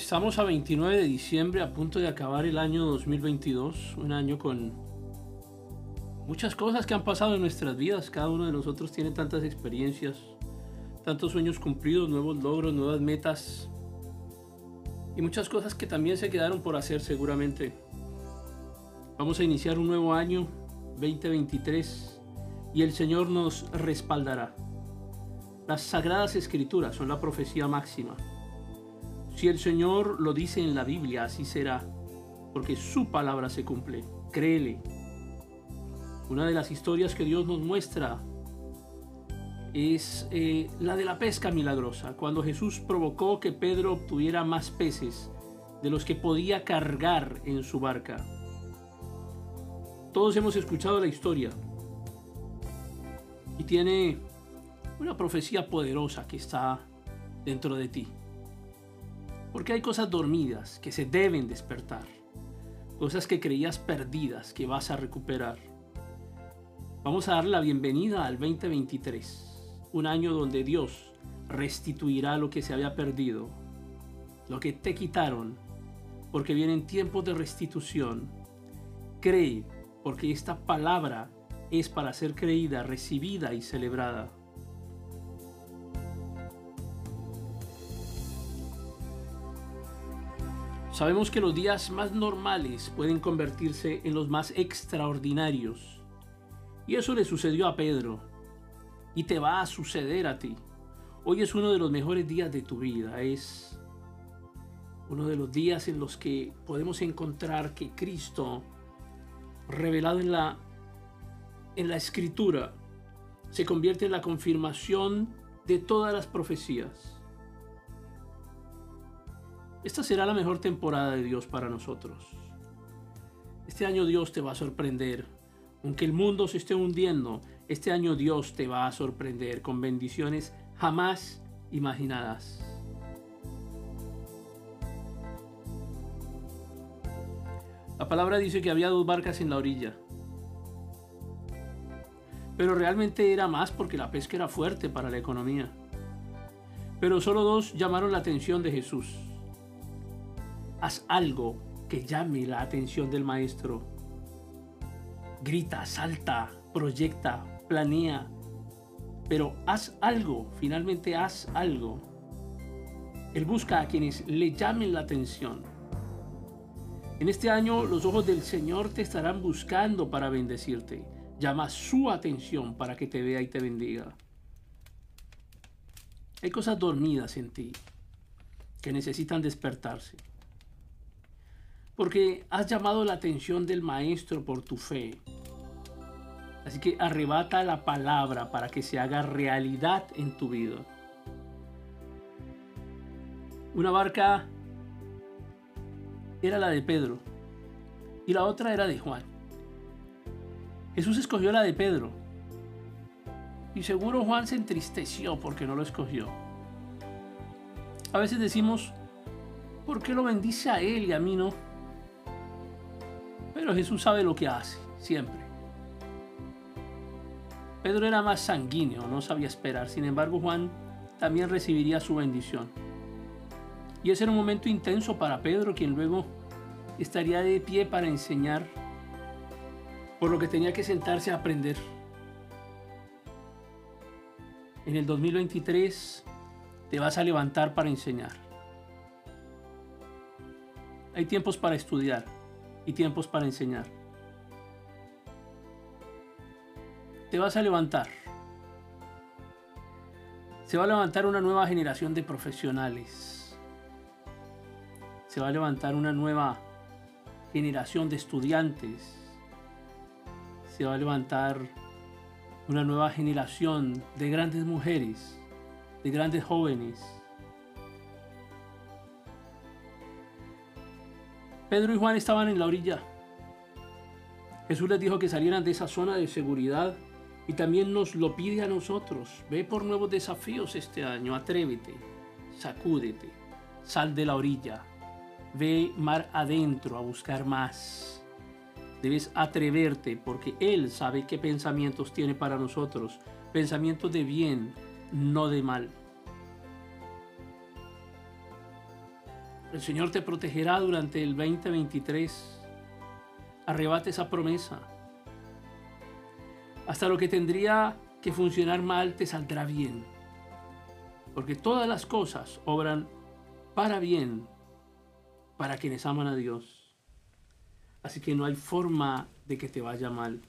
Estamos a 29 de diciembre, a punto de acabar el año 2022, un año con muchas cosas que han pasado en nuestras vidas. Cada uno de nosotros tiene tantas experiencias, tantos sueños cumplidos, nuevos logros, nuevas metas y muchas cosas que también se quedaron por hacer seguramente. Vamos a iniciar un nuevo año 2023 y el Señor nos respaldará. Las sagradas escrituras son la profecía máxima. Si el Señor lo dice en la Biblia, así será, porque su palabra se cumple. Créele. Una de las historias que Dios nos muestra es eh, la de la pesca milagrosa, cuando Jesús provocó que Pedro obtuviera más peces de los que podía cargar en su barca. Todos hemos escuchado la historia y tiene una profecía poderosa que está dentro de ti. Porque hay cosas dormidas que se deben despertar. Cosas que creías perdidas que vas a recuperar. Vamos a dar la bienvenida al 2023. Un año donde Dios restituirá lo que se había perdido. Lo que te quitaron. Porque vienen tiempos de restitución. Cree porque esta palabra es para ser creída, recibida y celebrada. Sabemos que los días más normales pueden convertirse en los más extraordinarios. Y eso le sucedió a Pedro. Y te va a suceder a ti. Hoy es uno de los mejores días de tu vida. Es uno de los días en los que podemos encontrar que Cristo, revelado en la, en la escritura, se convierte en la confirmación de todas las profecías. Esta será la mejor temporada de Dios para nosotros. Este año Dios te va a sorprender. Aunque el mundo se esté hundiendo, este año Dios te va a sorprender con bendiciones jamás imaginadas. La palabra dice que había dos barcas en la orilla. Pero realmente era más porque la pesca era fuerte para la economía. Pero solo dos llamaron la atención de Jesús. Haz algo que llame la atención del maestro. Grita, salta, proyecta, planea. Pero haz algo, finalmente haz algo. Él busca a quienes le llamen la atención. En este año los ojos del Señor te estarán buscando para bendecirte. Llama su atención para que te vea y te bendiga. Hay cosas dormidas en ti que necesitan despertarse porque has llamado la atención del Maestro por tu fe. Así que arrebata la palabra para que se haga realidad en tu vida. Una barca era la de Pedro y la otra era de Juan. Jesús escogió la de Pedro y seguro Juan se entristeció porque no lo escogió. A veces decimos, ¿por qué lo bendice a él y a mí no? Pero Jesús sabe lo que hace, siempre. Pedro era más sanguíneo, no sabía esperar. Sin embargo, Juan también recibiría su bendición. Y ese era un momento intenso para Pedro, quien luego estaría de pie para enseñar, por lo que tenía que sentarse a aprender. En el 2023 te vas a levantar para enseñar. Hay tiempos para estudiar y tiempos para enseñar. Te vas a levantar. Se va a levantar una nueva generación de profesionales. Se va a levantar una nueva generación de estudiantes. Se va a levantar una nueva generación de grandes mujeres, de grandes jóvenes, Pedro y Juan estaban en la orilla. Jesús les dijo que salieran de esa zona de seguridad y también nos lo pide a nosotros. Ve por nuevos desafíos este año, atrévete, sacúdete, sal de la orilla, ve mar adentro a buscar más. Debes atreverte porque Él sabe qué pensamientos tiene para nosotros, pensamientos de bien, no de mal. El Señor te protegerá durante el 2023. Arrebate esa promesa. Hasta lo que tendría que funcionar mal te saldrá bien. Porque todas las cosas obran para bien para quienes aman a Dios. Así que no hay forma de que te vaya mal.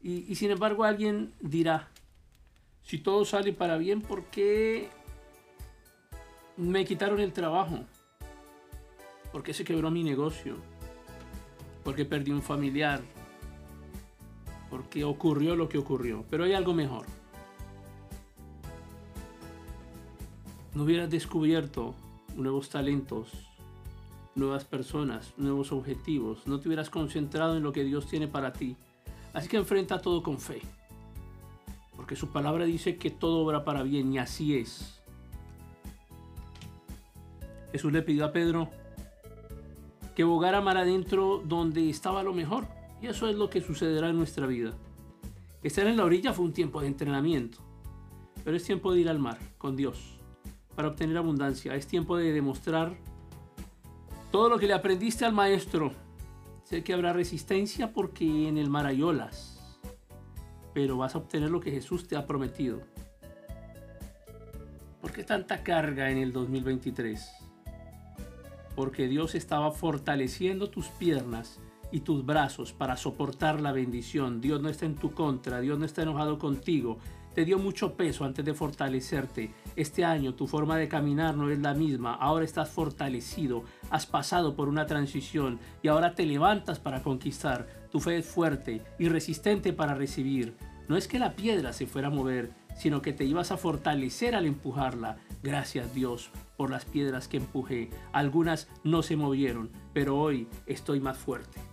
Y, y sin embargo alguien dirá, si todo sale para bien, ¿por qué me quitaron el trabajo? ¿Por qué se quebró mi negocio? ¿Por qué perdí un familiar? ¿Por qué ocurrió lo que ocurrió? Pero hay algo mejor. No hubieras descubierto nuevos talentos, nuevas personas, nuevos objetivos. No te hubieras concentrado en lo que Dios tiene para ti. Así que enfrenta todo con fe. Porque su palabra dice que todo obra para bien y así es. Jesús le pidió a Pedro que bogara mar adentro donde estaba lo mejor. Y eso es lo que sucederá en nuestra vida. Estar en la orilla fue un tiempo de entrenamiento. Pero es tiempo de ir al mar con Dios para obtener abundancia. Es tiempo de demostrar todo lo que le aprendiste al maestro. Sé que habrá resistencia porque en el mar hay olas. Pero vas a obtener lo que Jesús te ha prometido. ¿Por qué tanta carga en el 2023? Porque Dios estaba fortaleciendo tus piernas y tus brazos para soportar la bendición. Dios no está en tu contra, Dios no está enojado contigo, te dio mucho peso antes de fortalecerte. Este año tu forma de caminar no es la misma. Ahora estás fortalecido. Has pasado por una transición y ahora te levantas para conquistar. Tu fe es fuerte y resistente para recibir. No es que la piedra se fuera a mover, sino que te ibas a fortalecer al empujarla. Gracias Dios por las piedras que empujé. Algunas no se movieron, pero hoy estoy más fuerte.